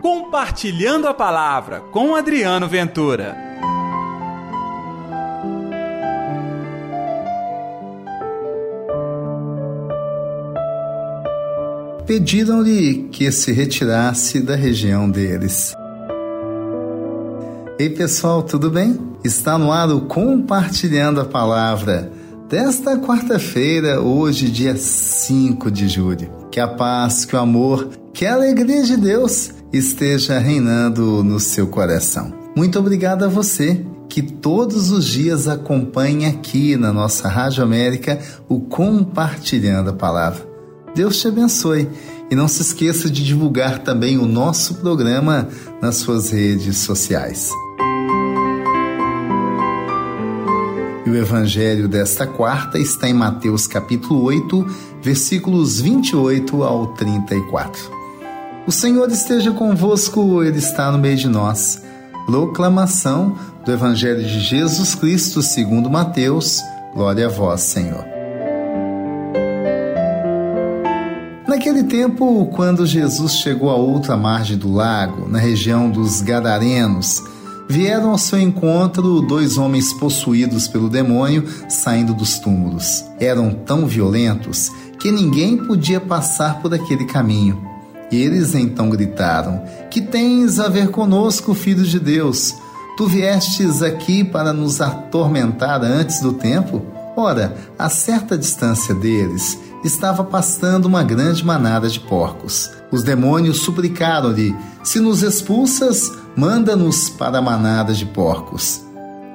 Compartilhando a Palavra com Adriano Ventura. Pediram-lhe que se retirasse da região deles. Ei pessoal, tudo bem? Está no ar o Compartilhando a Palavra desta quarta-feira, hoje, dia 5 de julho. Que a paz, que o amor, que a alegria de Deus esteja reinando no seu coração. Muito obrigado a você que todos os dias acompanha aqui na nossa Rádio América o Compartilhando a Palavra. Deus te abençoe e não se esqueça de divulgar também o nosso programa nas suas redes sociais. E o evangelho desta quarta está em Mateus capítulo 8, versículos 28 ao 34. O Senhor esteja convosco, Ele está no meio de nós. Proclamação do Evangelho de Jesus Cristo segundo Mateus. Glória a vós, Senhor. Naquele tempo, quando Jesus chegou à outra margem do lago, na região dos Gadarenos, vieram ao seu encontro dois homens possuídos pelo demônio saindo dos túmulos. Eram tão violentos que ninguém podia passar por aquele caminho. Eles então gritaram: Que tens a ver conosco, filho de Deus? Tu viestes aqui para nos atormentar antes do tempo? Ora, a certa distância deles estava pastando uma grande manada de porcos. Os demônios suplicaram-lhe: Se nos expulsas, manda-nos para a manada de porcos.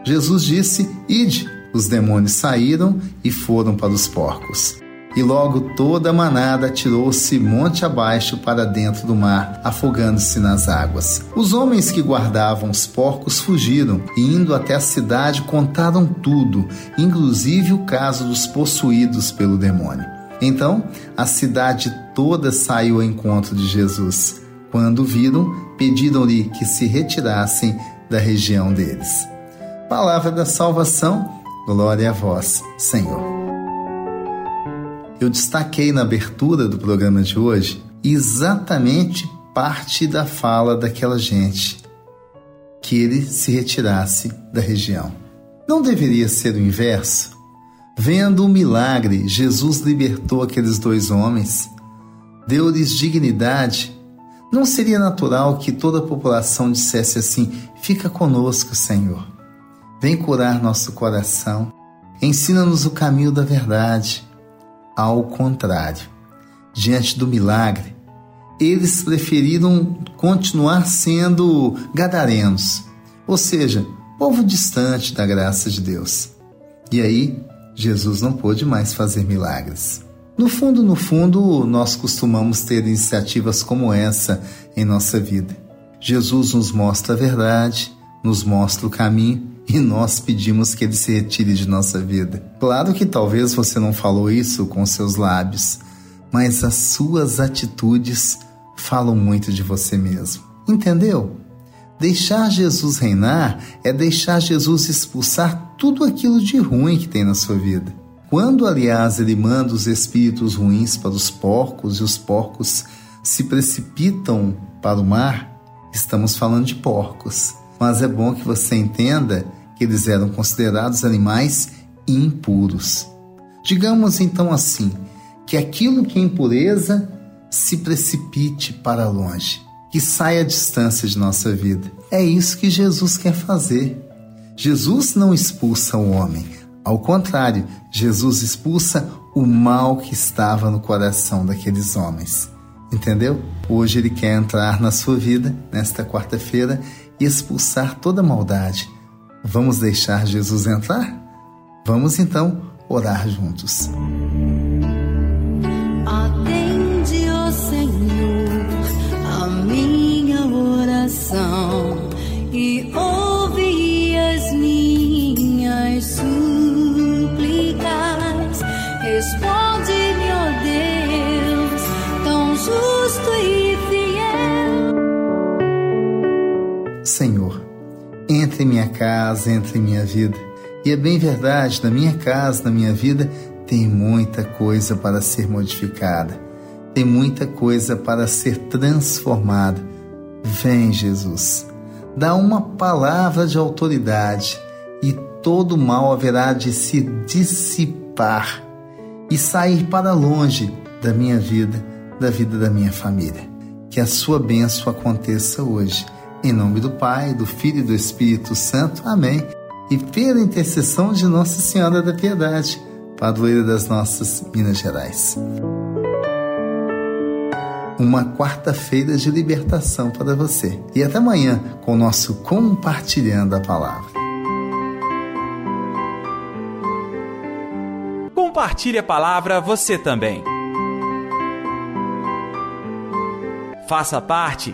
Jesus disse: Ide. Os demônios saíram e foram para os porcos. E logo toda a manada atirou-se monte abaixo para dentro do mar, afogando-se nas águas. Os homens que guardavam os porcos fugiram e, indo até a cidade, contaram tudo, inclusive o caso dos possuídos pelo demônio. Então, a cidade toda saiu ao encontro de Jesus. Quando viram, pediram-lhe que se retirassem da região deles. Palavra da salvação, glória a vós, Senhor eu destaquei na abertura do programa de hoje exatamente parte da fala daquela gente que ele se retirasse da região. Não deveria ser o inverso? Vendo o milagre, Jesus libertou aqueles dois homens, deu-lhes dignidade. Não seria natural que toda a população dissesse assim: Fica conosco, Senhor. Vem curar nosso coração. Ensina-nos o caminho da verdade ao contrário. Diante do milagre, eles preferiram continuar sendo gadarenos, ou seja, povo distante da graça de Deus. E aí, Jesus não pôde mais fazer milagres. No fundo, no fundo, nós costumamos ter iniciativas como essa em nossa vida. Jesus nos mostra a verdade, nos mostra o caminho e nós pedimos que ele se retire de nossa vida. Claro que talvez você não falou isso com seus lábios, mas as suas atitudes falam muito de você mesmo. Entendeu? Deixar Jesus reinar é deixar Jesus expulsar tudo aquilo de ruim que tem na sua vida. Quando, aliás, ele manda os espíritos ruins para os porcos e os porcos se precipitam para o mar, estamos falando de porcos mas é bom que você entenda que eles eram considerados animais impuros. Digamos então assim, que aquilo que é impureza se precipite para longe, que saia à distância de nossa vida. É isso que Jesus quer fazer. Jesus não expulsa o homem, ao contrário, Jesus expulsa o mal que estava no coração daqueles homens. Entendeu? Hoje ele quer entrar na sua vida, nesta quarta-feira, expulsar toda maldade. Vamos deixar Jesus entrar? Vamos então orar juntos. Atende, ó Senhor, a minha oração e ouve as minhas súplicas. Responde-me, entre minha casa, entre minha vida. E é bem verdade, na minha casa, na minha vida, tem muita coisa para ser modificada, tem muita coisa para ser transformada. Vem, Jesus, dá uma palavra de autoridade e todo mal haverá de se dissipar e sair para longe da minha vida, da vida da minha família. Que a sua bênção aconteça hoje. Em nome do Pai, do Filho e do Espírito Santo. Amém. E pela intercessão de Nossa Senhora da Piedade, padroeira das nossas Minas Gerais uma quarta-feira de libertação para você. E até amanhã com o nosso Compartilhando a Palavra. Compartilhe a palavra você também. Faça parte